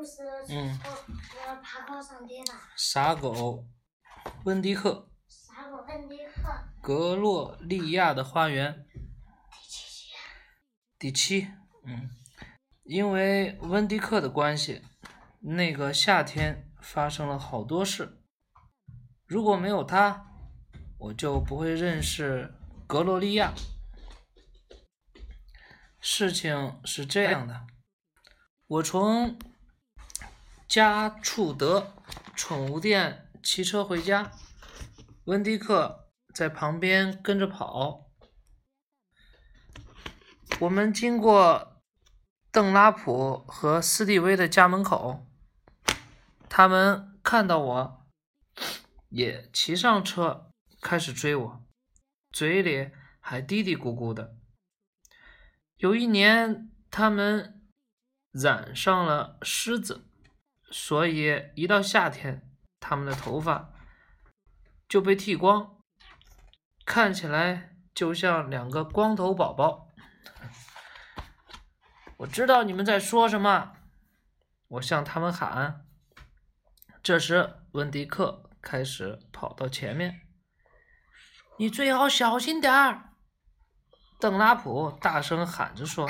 故事。嗯。傻狗，温迪克，傻狗温迪克。格洛利亚的花园，第七集。第七，嗯，因为温迪克的关系，那个夏天发生了好多事。如果没有他，我就不会认识格洛利亚。事情是这样的，我从加处德宠物店骑车回家，温迪克在旁边跟着跑。我们经过邓拉普和斯蒂威的家门口，他们看到我，也骑上车开始追我，嘴里还嘀嘀咕咕的。有一年，他们染上了虱子，所以一到夏天，他们的头发就被剃光，看起来就像两个光头宝宝。我知道你们在说什么，我向他们喊。这时，温迪克开始跑到前面。你最好小心点儿！邓拉普大声喊着说：“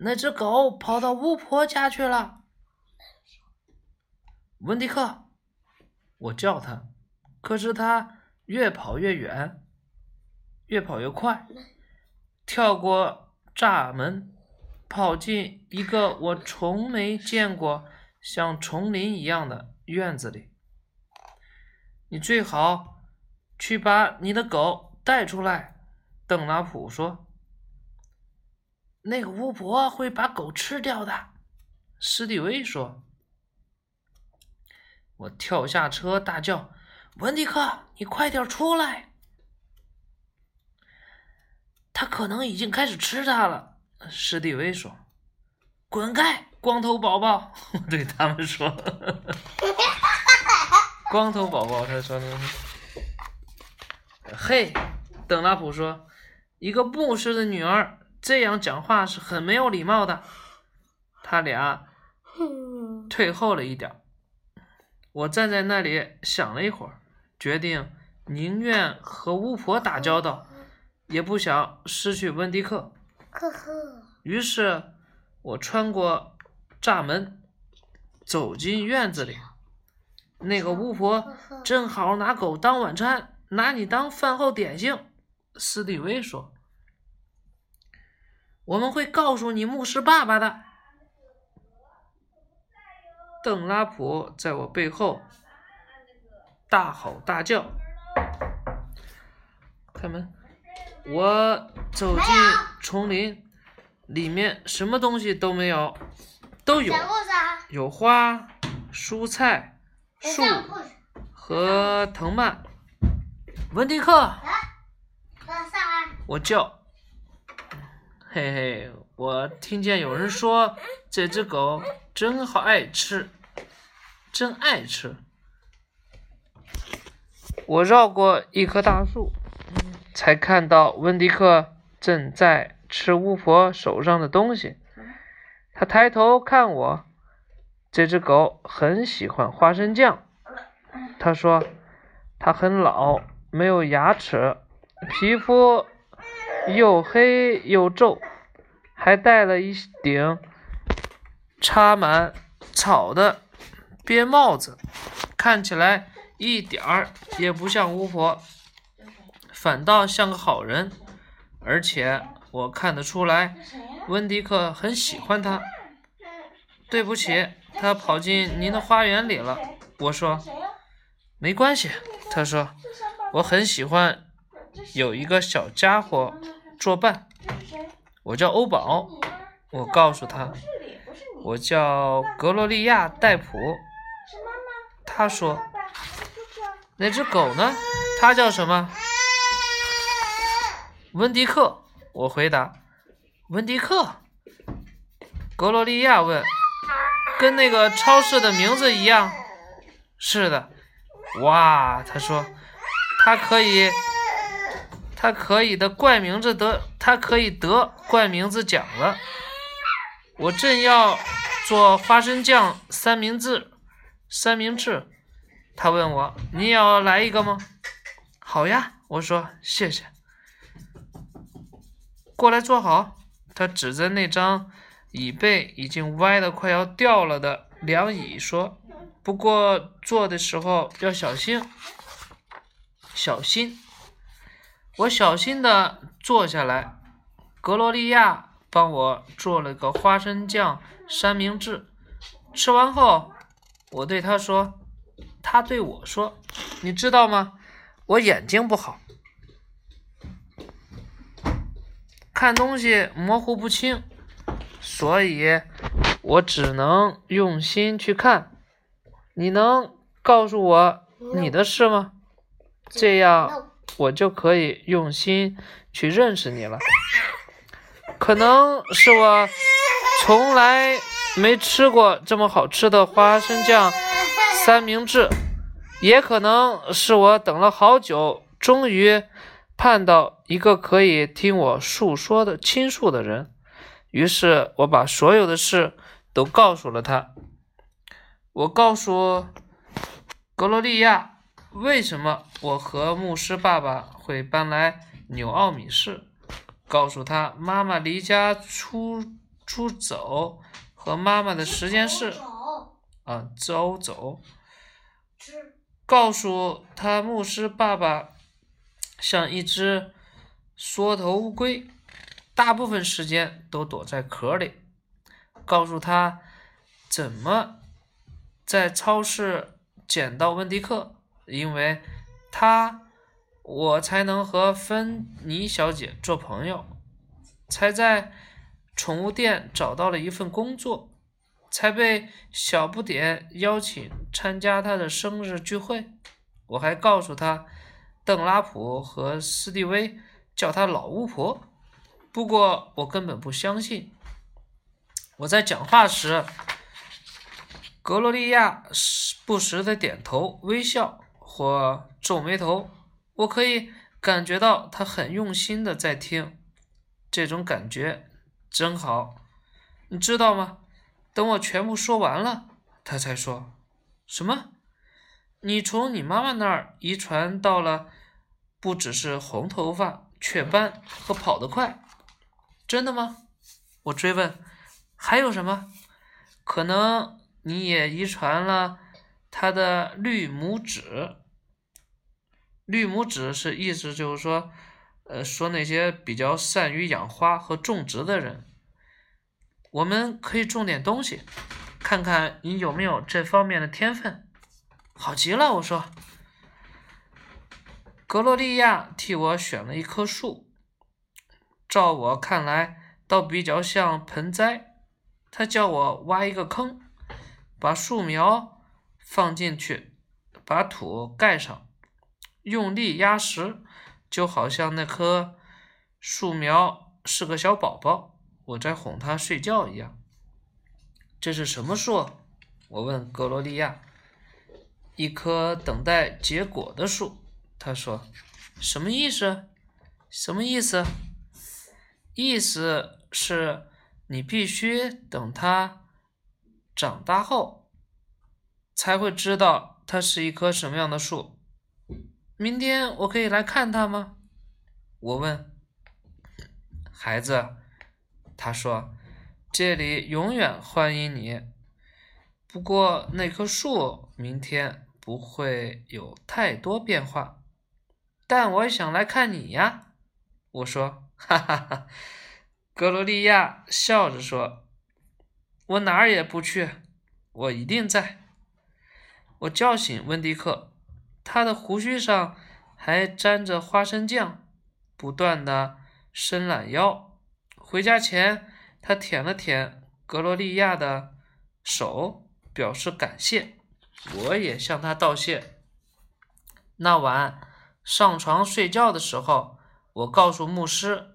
那只狗跑到巫婆家去了。”温迪克，我叫他，可是他越跑越远，越跑越快，跳过栅门，跑进一个我从没见过像丛林一样的院子里。你最好去把你的狗带出来。邓拉普说：“那个巫婆会把狗吃掉的。”史蒂威说：“我跳下车，大叫：‘文迪克，你快点出来！’他可能已经开始吃它了。”史蒂威说：“滚开，光头宝宝！”我 对他们说：“ 光头宝宝。”他说：“嘿，邓拉普说。”一个牧师的女儿这样讲话是很没有礼貌的。他俩退后了一点。我站在那里想了一会儿，决定宁愿和巫婆打交道，也不想失去温迪克。呵呵。于是，我穿过栅门，走进院子里。那个巫婆正好拿狗当晚餐，拿你当饭后点心。斯蒂威说：“我们会告诉你牧师爸爸的。”邓拉普在我背后大吼大叫。开门！我走进丛林，里面什么东西都没有，都有有花、蔬菜、树和藤蔓。文迪克。我叫，嘿嘿，我听见有人说这只狗真好爱吃，真爱吃。我绕过一棵大树，才看到温迪克正在吃巫婆手上的东西。他抬头看我，这只狗很喜欢花生酱。他说，它很老，没有牙齿，皮肤。又黑又皱，还戴了一顶插满草的边帽子，看起来一点儿也不像巫婆，反倒像个好人。而且我看得出来，温迪克很喜欢他。对不起，他跑进您的花园里了。我说，没关系。他说，我很喜欢。有一个小家伙作伴，我叫欧宝。我告诉他，我叫格洛利亚·戴普。他说：“那只狗呢？它叫什么？”温迪克。我回答：“温迪克。”格洛利亚问：“跟那个超市的名字一样？”“是的。”哇，他说：“它可以。”他可以的怪名字得，他可以得怪名字奖了。我正要做花生酱三明治，三明治。他问我：“你要来一个吗？”“好呀。”我说：“谢谢。”过来坐好。他指着那张椅背已经歪的快要掉了的凉椅说：“不过坐的时候要小心，小心。”我小心的坐下来。格罗利亚帮我做了个花生酱三明治。吃完后，我对他说：“他对我说，你知道吗？我眼睛不好，看东西模糊不清，所以我只能用心去看。你能告诉我你的事吗？这样我就可以用心去认识你了。可能是我从来没吃过这么好吃的花生酱三明治，也可能是我等了好久，终于盼到一个可以听我诉说的倾诉的人。于是我把所有的事都告诉了他。我告诉格罗利亚，为什么我和牧师爸爸会搬来纽奥米市。告诉他妈妈离家出出走和妈妈的时间是啊，走走。告诉他牧师爸爸像一只缩头乌龟，大部分时间都躲在壳里。告诉他怎么在超市捡到温迪克，因为他。我才能和芬妮小姐做朋友，才在宠物店找到了一份工作，才被小不点邀请参加他的生日聚会。我还告诉他，邓拉普和斯蒂威叫他老巫婆，不过我根本不相信。我在讲话时，格罗利亚时不时的点头微笑或皱眉头。我可以感觉到他很用心的在听，这种感觉真好，你知道吗？等我全部说完了，他才说：“什么？你从你妈妈那儿遗传到了，不只是红头发、雀斑和跑得快，真的吗？”我追问：“还有什么？可能你也遗传了他的绿拇指。”绿拇指是意思就是说，呃，说那些比较善于养花和种植的人，我们可以种点东西，看看你有没有这方面的天分。好极了，我说。格洛利亚替我选了一棵树，照我看来，倒比较像盆栽。他叫我挖一个坑，把树苗放进去，把土盖上。用力压实，就好像那棵树苗是个小宝宝，我在哄它睡觉一样。这是什么树？我问格罗利亚。一棵等待结果的树。他说：“什么意思？什么意思？意思是你必须等它长大后，才会知道它是一棵什么样的树。”明天我可以来看他吗？我问。孩子，他说：“这里永远欢迎你。不过那棵树明天不会有太多变化。”但我想来看你呀，我说。哈哈哈，格罗利亚笑着说：“我哪儿也不去，我一定在。”我叫醒温迪克。他的胡须上还沾着花生酱，不断的伸懒腰。回家前，他舔了舔格罗利亚的手，表示感谢。我也向他道谢。那晚上床睡觉的时候，我告诉牧师，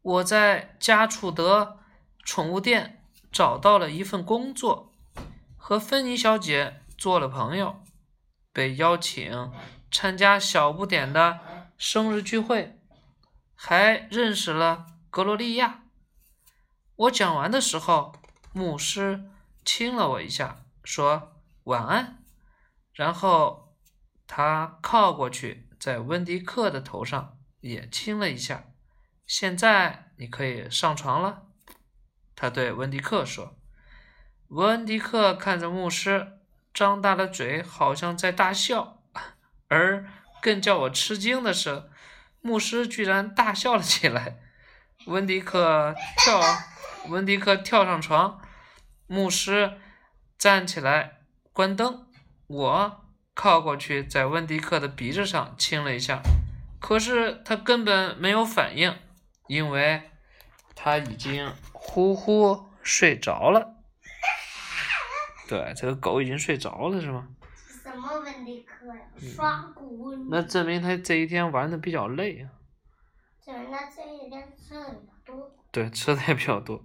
我在加处德宠物店找到了一份工作，和芬妮小姐做了朋友。被邀请参加小不点的生日聚会，还认识了格罗利亚。我讲完的时候，牧师亲了我一下，说晚安，然后他靠过去，在温迪克的头上也亲了一下。现在你可以上床了，他对温迪克说。温迪克看着牧师，张大了嘴，好像在大笑。而更叫我吃惊的是，牧师居然大笑了起来。温迪克跳，温迪克跳上床，牧师站起来关灯，我靠过去，在温迪克的鼻子上亲了一下，可是他根本没有反应，因为他已经呼呼睡着了。对，这个狗已经睡着了，是吗？什么呀？刷骨那证明他这一天玩的比较累啊。证明它这一天吃的比较多。对，吃的也比较多。